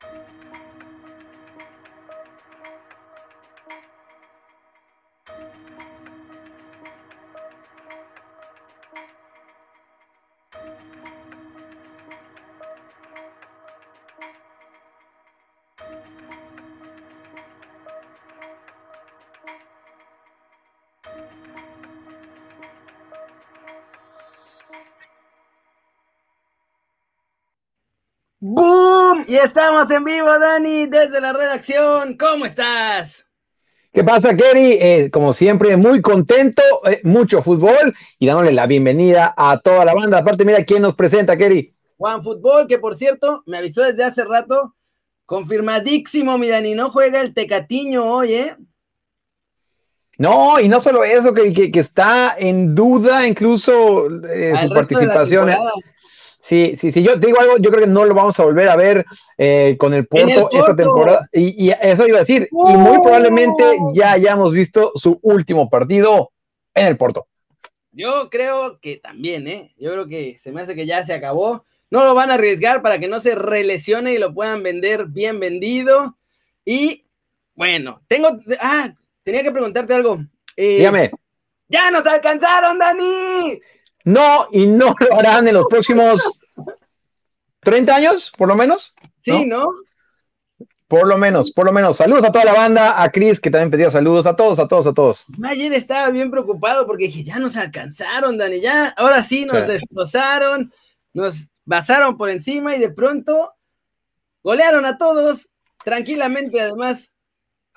¡Boom! Y estamos en vivo, Dani, desde la redacción. ¿Cómo estás? ¿Qué pasa, Kerry? Eh, como siempre, muy contento, eh, mucho fútbol y dándole la bienvenida a toda la banda. Aparte, mira quién nos presenta, Kerry. Juan Fútbol, que por cierto, me avisó desde hace rato, confirmadísimo, mi Dani, no juega el Tecatiño hoy, ¿eh? No, y no solo eso, que, que, está en duda incluso eh, su participación. Sí, sí, sí, yo digo algo, yo creo que no lo vamos a volver a ver eh, con el Porto, esta temporada. Y, eso iba a decir, y muy probablemente ya hayamos visto su último partido en el Porto. Yo creo que también, ¿eh? Yo creo que se me hace que ya se acabó. No lo van a arriesgar para que no se relesione y lo puedan vender bien vendido. Y bueno, tengo. Ah, tenía que preguntarte algo. Eh, Dígame. ¡Ya nos alcanzaron, Dani! No, y no lo harán en los próximos 30 años, por lo menos. Sí, ¿no? Por lo menos, por lo menos. Saludos a toda la banda, a Chris, que también pedía saludos, a todos, a todos, a todos. Ayer estaba bien preocupado porque dije, ya nos alcanzaron, Dani, ya, ahora sí nos destrozaron, nos basaron por encima y de pronto golearon a todos, tranquilamente además.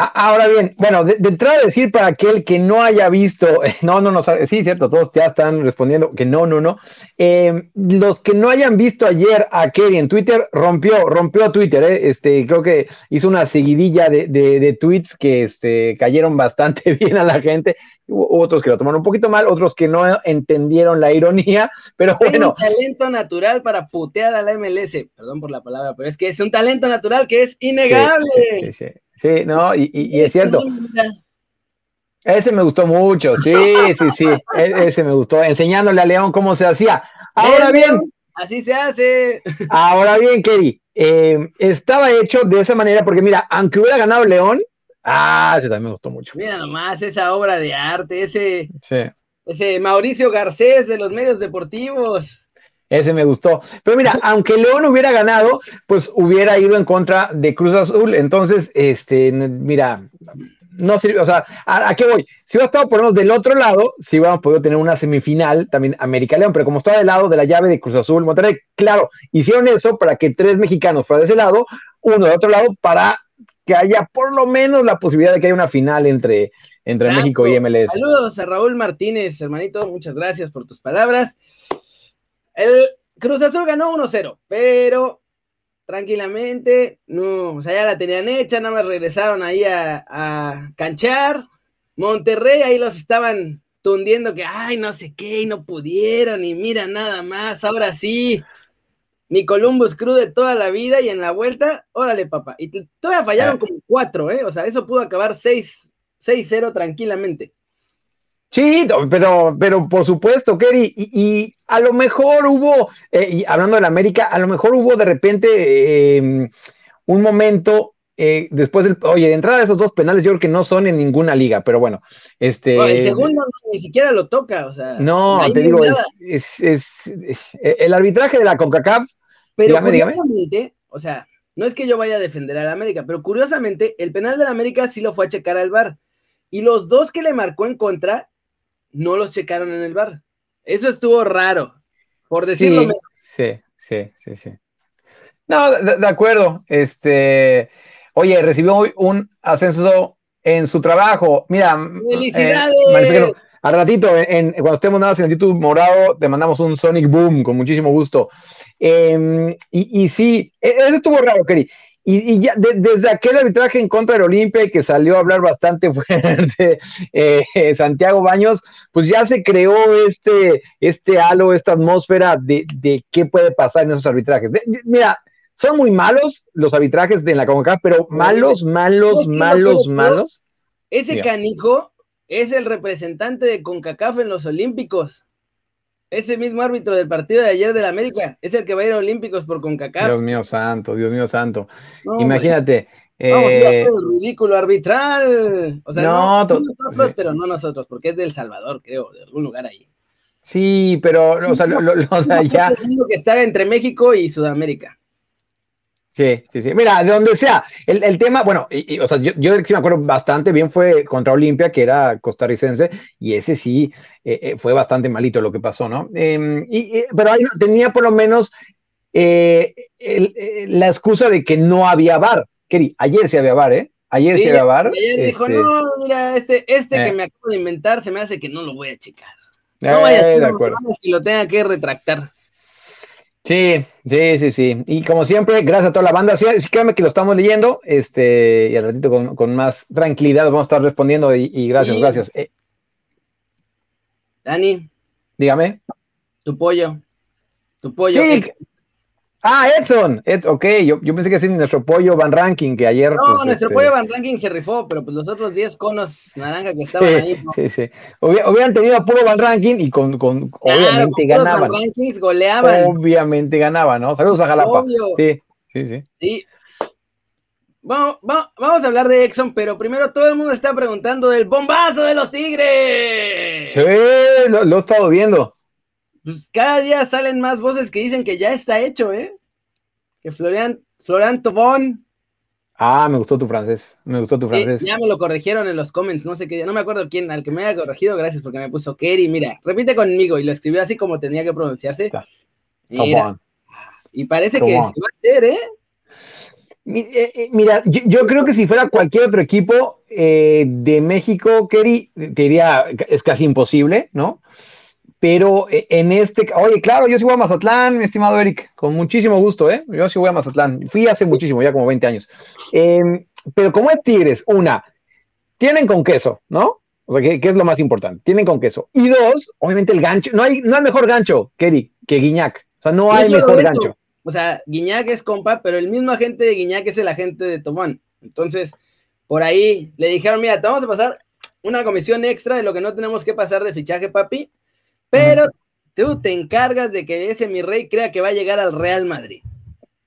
Ahora bien, bueno, de, entrada decir para aquel que no haya visto, no, no, no, sí, cierto, todos ya están respondiendo que no, no, no. Eh, los que no hayan visto ayer a Kerry en Twitter, rompió, rompió Twitter, eh, este, creo que hizo una seguidilla de, de, tweets que este, cayeron bastante bien a la gente. Hubo otros que lo tomaron un poquito mal, otros que no entendieron la ironía, pero bueno. un talento natural para putear a la MLS, perdón por la palabra, pero es que es un talento natural que es innegable. sí, sí. Sí, no, y, es cierto. Ese me gustó mucho, sí, sí, sí, e, ese me gustó, enseñándole a León cómo se hacía. Ahora bien. Así se hace. Ahora bien, Kerry, eh, estaba hecho de esa manera porque mira, aunque hubiera ganado León, ah, ese también me gustó mucho. Mira nomás esa obra de arte, ese, ese Mauricio Garcés de los medios deportivos. Ese me gustó. Pero mira, aunque León hubiera ganado, pues hubiera ido en contra de Cruz Azul. Entonces, este, mira, no sirve, o sea, ¿a, qué voy? Si hubiera estado por lo menos del otro lado, si hubiéramos podido tener una semifinal, también América León, pero como estaba del lado de la llave de Cruz Azul, Monterrey, claro, hicieron eso para que tres mexicanos fueran de ese lado, uno de otro lado, para que haya por lo menos la posibilidad de que haya una final entre, entre México y MLS. Saludos a Raúl Martínez, hermanito, muchas gracias por tus palabras. El Cruz Azul ganó 1-0, pero tranquilamente, no, o sea, ya la tenían hecha, nada más regresaron ahí a, canchar. Monterrey ahí los estaban tundiendo que, ay, no sé qué, y no pudieron, y mira nada más, ahora sí. Mi Columbus Crew de toda la vida y en la vuelta, órale, papá. Y todavía fallaron ah. como cuatro, ¿eh? O sea, eso pudo acabar 6-0 tranquilamente. Sí, pero, pero por supuesto, Kerry, y, a lo mejor hubo, eh, y hablando de la América, a lo mejor hubo de repente em, un momento eh, después del, oye, de entrada esos dos penales, yo creo que no son en ninguna liga, pero bueno, este. el segundo ni siquiera lo toca, o sea. No, te digo, es, eh, el arbitraje de la CONCACAF. Pero curiosamente, o sea, no es que yo vaya a defender a la América, pero curiosamente, el penal de la América sí lo fue a checar al VAR. Y los dos que le marcó en contra no los checaron en el bar. Eso estuvo raro, por decirlo sí, Sí, sí, sí, sí. No, de, acuerdo. Este, oye, recibió hoy un ascenso en su trabajo. Mira, eh, felicidades. al ratito, en, cuando estemos nada en el YouTube morado, te mandamos un Sonic Boom con muchísimo gusto. Em, y, y, sí, e, eso estuvo raro, Keri. Y, ya desde aquel arbitraje en contra del Olimpia y que salió a hablar bastante fuerte eh, Santiago Baños, pues ya se creó este, este halo, esta atmósfera de, de qué puede pasar en esos arbitrajes. mira, son muy malos los arbitrajes de la CONCACAF, pero malos, malos, malos, malos. Ese canijo es el representante de CONCACAF en los Olímpicos. Ese mismo árbitro del partido de ayer del América es el que va a ir a Olímpicos por CONCACAF. Dios mío santo, Dios mío santo. Imagínate. Vamos eh... a ridículo arbitral. O sea, no, nosotros, pero no nosotros, porque es del Salvador, creo, de algún lugar ahí. Sí, pero, o sea, lo, lo, de allá. que estaba entre México y Sudamérica. Sí, sí, sí. Mira, de donde sea. El, el tema, bueno, y, o sea, yo, yo sí me acuerdo bastante bien fue contra Olimpia, que era costarricense, y ese sí eh, eh, fue bastante malito lo que pasó, ¿no? Eh, y, pero ahí tenía por lo menos eh, el, la excusa de que no había bar. Keri, ayer sí había bar, ¿eh? Ayer sí, había bar. Ayer dijo, este no, mira, este, este que me acabo de inventar se me hace que no lo voy a checar. No vaya a ser, que lo tenga que retractar. Sí, sí, sí, sí. Y como siempre, gracias a toda la banda. Sí, créanme que lo estamos leyendo. Este, y al ratito con, con más tranquilidad vamos a estar respondiendo. Y, y gracias, sí. gracias. Eh. Dani. Dígame. Tu pollo. Tu pollo. Sí, Ah, Edson, Ed, ok, yo, yo, pensé que es nuestro pollo Van Ranking, que ayer. No, pues, nuestro este... pollo Van Ranking se rifó, pero pues los otros 10 conos naranja que estaban sí, ahí. ¿no? Sí, sí. Hubieran tenido a puro Van Ranking y con, con claro, obviamente con ganaban. Van Rankings goleaban. Obviamente ganaban, ¿no? Saludos a Jalapa. Obvio. Sí, sí, sí. Sí. Vamos, vamos, vamos, a hablar de Exxon, pero primero todo el mundo está preguntando del bombazo de los Tigres. Sí, lo, lo he estado viendo. Pues cada día salen más voces que dicen que ya está hecho, ¿eh? que Florian, Florian Tobón. Ah, me gustó tu francés, me gustó tu francés. Eh, ya me lo corrigieron en los comments, no sé qué, no me acuerdo quién, al que me haya corregido, gracias porque me puso Kerry, mira, repite conmigo y lo escribió así como tenía que pronunciarse. Mira, y parece que se va a hacer, ¿eh? Mira, yo, yo, creo que si fuera cualquier otro equipo eh, de México, Kerry, te diría, es casi imposible, ¿no? Pero en este, oye, claro, yo sí voy a Mazatlán, mi estimado Eric, con muchísimo gusto, ¿eh? Yo sí voy a Mazatlán. Fui hace muchísimo, ya como 20 años. Eh, pero como es Tigres, una, tienen con queso, ¿no? O sea, ¿qué, ¿qué, es lo más importante? Tienen con queso. Y dos, obviamente el gancho, no hay, no hay mejor gancho, Kerry, que Guiñac. O sea, no hay mejor gancho. O sea, Guiñac es compa, pero el mismo agente de Guiñac es el agente de Tomán. Entonces, por ahí le dijeron, mira, te vamos a pasar una comisión extra de lo que no tenemos que pasar de fichaje, papi pero tú te encargas de que ese mi rey crea que va a llegar al Real Madrid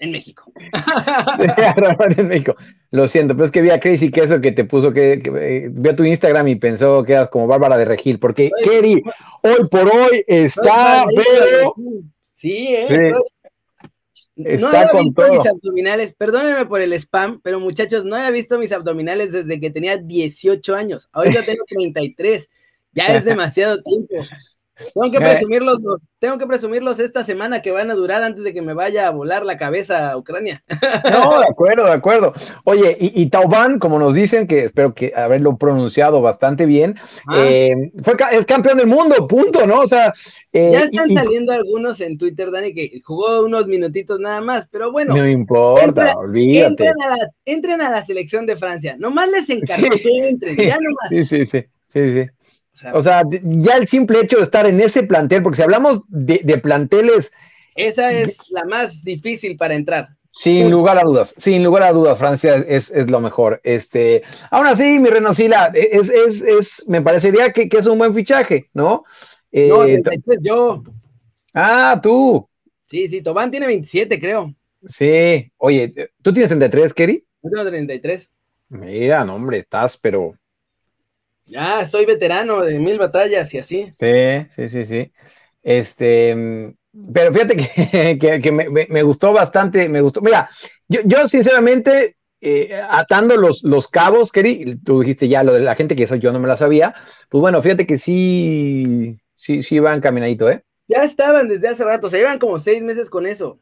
en México. en México. Lo siento, pero es que vi a Crazy Queso que te puso que, que eh, vio tu Instagram y pensó que eras como Bárbara de Regil, porque Oye, Kerry hoy por hoy está, pero... Sí, ¿eh? Sí. Está no había visto todo. mis abdominales, perdónenme por el spam, pero muchachos, no había visto mis abdominales desde que tenía 18 años. Ahorita tengo 33. Ya es demasiado tiempo. Tengo que presumirlos, tengo que presumirlos esta semana que van a durar antes de que me vaya a volar la cabeza a Ucrania. No, de acuerdo, de acuerdo. Oye, y, y Tauban, como nos dicen, que espero que haberlo pronunciado bastante bien, ah. eh, fue, es campeón del mundo, punto, ¿no? O sea. Eh, ya están y, saliendo algunos en Twitter, Dani, que jugó unos minutitos nada más, pero bueno. No importa, entra, olvídate. Entren a, la, entren a, la, selección de Francia. Nomás les encargo sí, que entren, sí, ya nomás. Sí, sí, sí, sí, sí. O sea, ya el simple hecho de estar en ese plantel, porque si hablamos de, de planteles. Esa es la más difícil para entrar. Sin lugar a dudas, sin lugar a dudas, Francia es, es lo mejor. Este, aún así, mi Renosila, es, es, es, me parecería que, que, es un buen fichaje, ¿no? Eh, no, 33, yo. Ah, tú. Sí, sí, Tobán tiene 27, creo. Sí, oye, ¿tú tienes 33, Kerry? Yo tengo 33. Mira, no, hombre, estás, pero ya, estoy veterano de mil batallas y así. Sí, sí, sí, sí. Este, pero fíjate que, que, que me, me, gustó bastante, me gustó. Mira, yo, yo sinceramente, eh, atando los, los cabos, Keri, tú dijiste ya lo de la gente que eso yo no me la sabía, pues bueno, fíjate que sí, sí, sí van caminadito, ¿eh? Ya estaban desde hace rato, o sea, llevan como seis meses con eso.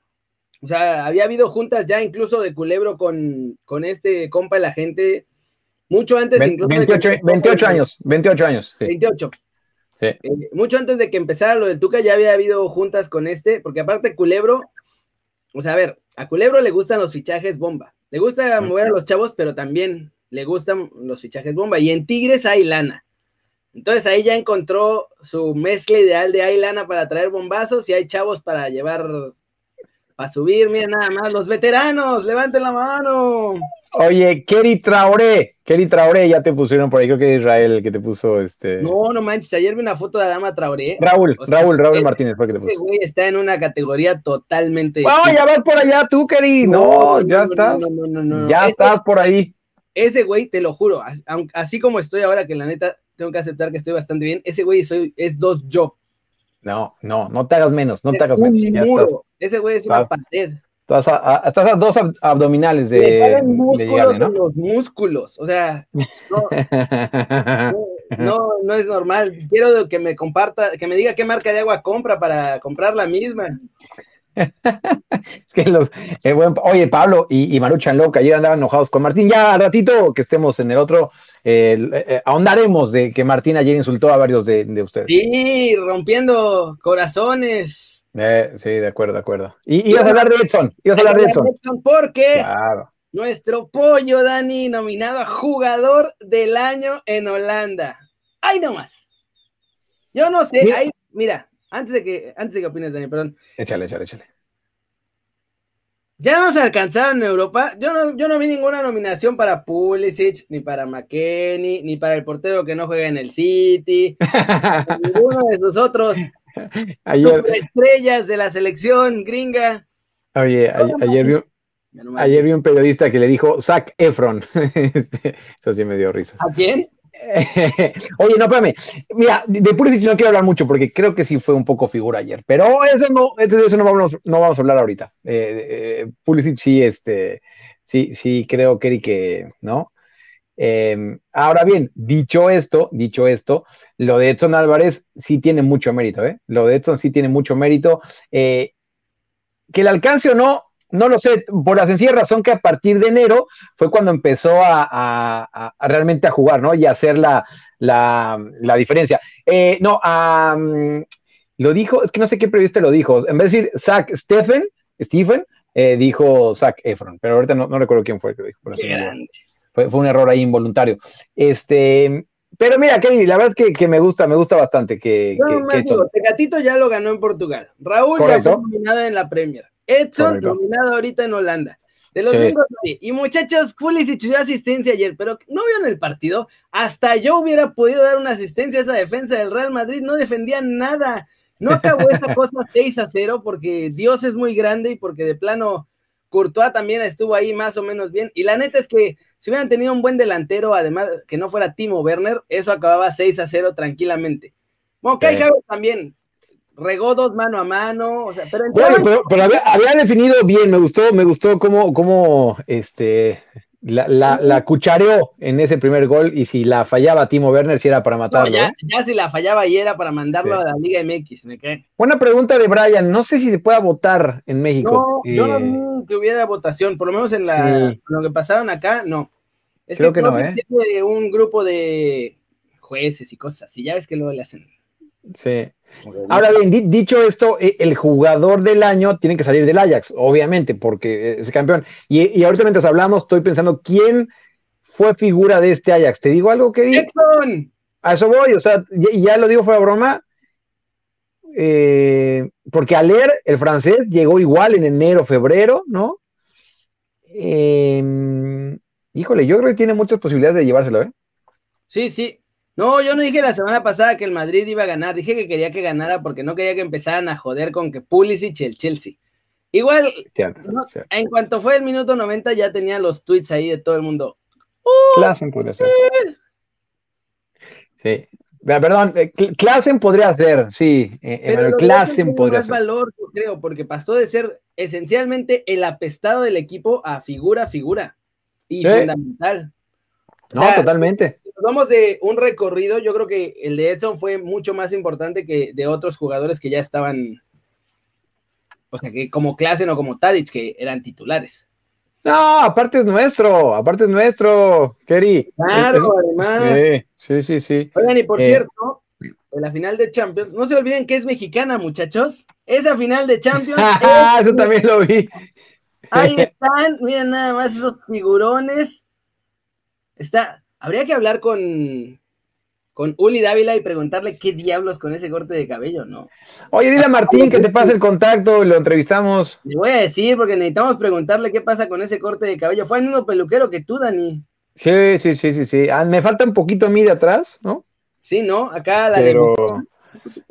O sea, había habido juntas ya incluso de culebro con, con este compa la gente mucho antes 20, incluso 28, de 28 años, 28 años. Sí. 28. Sí. Eh, mucho antes de que empezara lo del Tuca ya había habido juntas con este, porque aparte Culebro, o sea, a ver, a Culebro le gustan los fichajes bomba. Le gusta mover a los chavos, pero también le gustan los fichajes bomba. Y en Tigres hay lana. Entonces ahí ya encontró su mezcla ideal de hay lana para traer bombazos y hay chavos para llevar, para subir, miren nada más, los veteranos, levanten la mano. Oye, Kerry Traoré, Kelly Traoré ya te pusieron por ahí, creo que Israel el que te puso este. No, no manches, ayer vi una foto de Adama Traoré. Raúl, Raúl, Raúl Martínez fue que te puso. Ese güey está en una categoría totalmente. No, ya vas por allá tú, Kelly. No, ya estás. ya estás por ahí. Ese güey, te lo juro, así como estoy ahora, que la neta tengo que aceptar que estoy bastante bien, ese güey soy, es dos yo. No, no, no te hagas menos, no te hagas menos. Muro. ese güey es una pared. Estás a, dos abdominales de, músculos ¿no? los músculos, o sea, no, no, es normal. Quiero que me comparta, que me diga qué marca de agua compra para comprar la misma. es que los, eh, oye, Pablo y, y Maruchan Loca ayer andaban enojados con Martín. Ya al ratito que estemos en el otro, eh, eh, ahondaremos de que Martín ayer insultó a varios de, de ustedes. Sí, rompiendo corazones. Eh, sí, de acuerdo, de acuerdo. Y ibas a hablar de Edson, ibas a hablar de Edson. Porque nuestro pollo, Dani, nominado a jugador del año en Holanda. ¡Ay, no más! Yo no sé, ahí, mira, antes de que, antes de que opines, Dani, perdón. Échale, échale, échale. Ya hemos alcanzado en Europa. Yo no, yo no vi ninguna nominación para Pulisic, ni para McKenny, ni para el portero que no juega en el City, ninguno de sus otros ayer, estrellas de la selección gringa. Oye, ayer, vi, ayer vi un periodista que le dijo Zac Efron. Este, eso sí me dio risa. ¿A quién? Oye, no, espérame. Mira, de Pulisic no quiero hablar mucho porque creo que sí fue un poco figura ayer, pero eso no, de eso no vamos, no vamos a hablar ahorita. Eh, eh, Pulisic sí, este, sí, sí creo, Kerry, que, ¿no? Em, ahora bien, dicho esto, dicho esto, lo de Edson Álvarez sí tiene mucho mérito, ¿eh? Lo de Edson sí tiene mucho mérito. Eh, que el alcance o no, no lo sé, por la sencilla razón que a partir de enero fue cuando empezó a, realmente a jugar, ¿no? Y a hacer la, diferencia. Eh, no, lo dijo, es que no sé qué periodista lo dijo. En vez de decir Zach Stephen, Stephen, eh, dijo Zach Efron, pero ahorita no, recuerdo quién fue el que lo dijo. Por fue, un error ahí involuntario. Este, pero mira, Kevin, la verdad es que, me gusta, me gusta bastante que. No, que, Tecatito ya lo ganó en Portugal. Raúl ya fue nominado en la Premier. Edson nominado ahorita en Holanda. De los y muchachos, Pulisic dio asistencia ayer, pero no vieron el partido. Hasta yo hubiera podido dar una asistencia a esa defensa del Real Madrid, no defendía nada. No acabó esta cosa 6 a 0 porque Dios es muy grande y porque de plano Courtois también estuvo ahí más o menos bien. Y la neta es que si hubieran tenido un buen delantero, además que no fuera Timo Werner, eso acababa 6 a 0 tranquilamente. Bueno, Kai también regó dos mano a mano. pero, pero, había, definido bien, me gustó, me gustó cómo, cómo este, la, la, cuchareó en ese primer gol y si la fallaba Timo Werner si era para matarlo. ¿eh? ya, si la fallaba y era para mandarlo a la Liga MX. ¿me Buena pregunta de Brian, no sé si se pueda votar en México. No, yo no eh, vi que hubiera votación, por lo menos en la, lo que pasaron acá, no. Es Creo que, no, ¿eh? De un grupo de jueces y cosas así, ya ves que luego le hacen. Sí. Ahora bien, dicho esto, eh, el jugador del año tiene que salir del Ajax, obviamente, porque es campeón. Y, ahorita mientras hablamos, estoy pensando quién fue figura de este Ajax. ¿Te digo algo, que A eso voy, o sea, ya, lo digo fuera broma. Eh, porque al leer el francés llegó igual en enero, febrero, ¿no? Em, híjole, yo creo que tiene muchas posibilidades de llevárselo, ¿eh? Sí, sí, no, yo no dije la semana pasada que el Madrid iba a ganar, dije que quería que ganara porque no quería que empezaran a joder con que Pulisic y el Chelsea. Igual, en cuanto fue el minuto 90 ya tenía los tweets ahí de todo el mundo. Klassen podría ser. Sí, perdón, eh, Klassen podría ser, sí, eh, Pero Klassen podría ser. valor, yo creo, porque pasó de ser esencialmente el apestado del equipo a figura, figura. Y fundamental. No, totalmente vamos de un recorrido, yo creo que el de Edson fue mucho más importante que de otros jugadores que ya estaban, o sea, que como Klassen o como Tadic, que eran titulares. No, aparte es nuestro, aparte es nuestro, Kerry. Claro, además. Sí, sí, sí. Oigan, y por eh, cierto, en la final de Champions, no se olviden que es mexicana, muchachos. Esa final de Champions. Eso también lo vi. Ahí están, miren nada más esos figurones. Está, Habría que hablar con, con Uli Dávila y preguntarle qué diablos con ese corte de cabello, ¿no? Oye, dile a Martín que te pase el contacto lo entrevistamos. Le voy a decir porque necesitamos preguntarle qué pasa con ese corte de cabello. Fue el mismo peluquero que tú, Dani. Sí, sí, sí, sí, sí. Ah, me falta un poquito a mí de atrás, ¿no? Sí, ¿no? Acá la pero, de...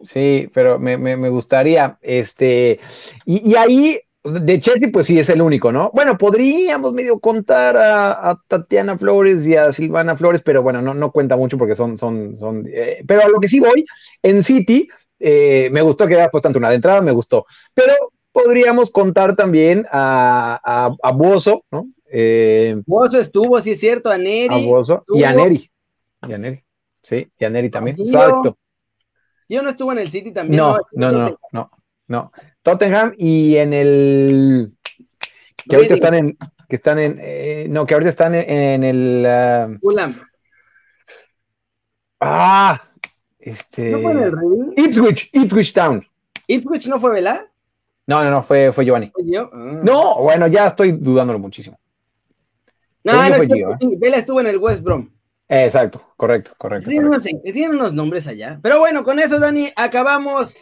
Sí, pero me, me, me gustaría, este, y, y, ahí, de Chelsea, pues sí, es el único, ¿no? Bueno, podríamos medio contar a, a, Tatiana Flores y a Silvana Flores, pero bueno, no, no cuenta mucho porque son, son, son, eh, pero a lo que sí voy, en City, eh, me gustó que haya puesto una de entrada, me gustó, pero podríamos contar también a, a, a Bozo, ¿no? Eh, Bozo estuvo, sí es cierto, a Neri. A Bozo y a Neri. Y a Neri. Sí, y a Neri también. Exacto. Yo no estuve en el City también. No, no, no, no, no, no. Tottenham y en el que ahorita están en que están en eh, no que ahorita están en, en el uh... Fulham. Ah, este ¿No fue en el Reading? Ipswich, Ipswich Town. Ipswich no fue Vela? No, no, no, fue, fue Giovanni. ¿Fue yo? Ah. No, bueno, ya estoy dudándolo muchísimo. No, no, fue ¿eh? Vela estuvo en el West Brom. Exacto, correcto, correcto. Tienen, correcto. Unos, tienen unos nombres allá. Pero bueno, con eso, Dani, acabamos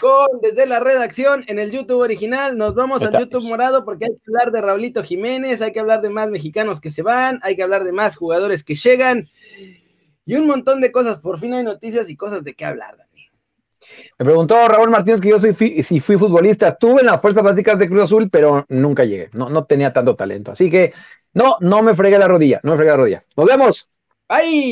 con desde la redacción en el YouTube original. Nos vamos al YouTube morado porque hay que hablar de Raulito Jiménez, hay que hablar de más mexicanos que se van, hay que hablar de más jugadores que llegan y un montón de cosas. Por fin hay noticias y cosas de qué hablar, Dani. Me preguntó Raúl Martínez que yo soy si fui futbolista. Tuve en las fuerzas básicas de Cruz Azul, pero nunca llegué. No, no tenía tanto talento. Así que no, no me fregué la rodilla. No me fregué la rodilla. Nos vemos. ¡Ay!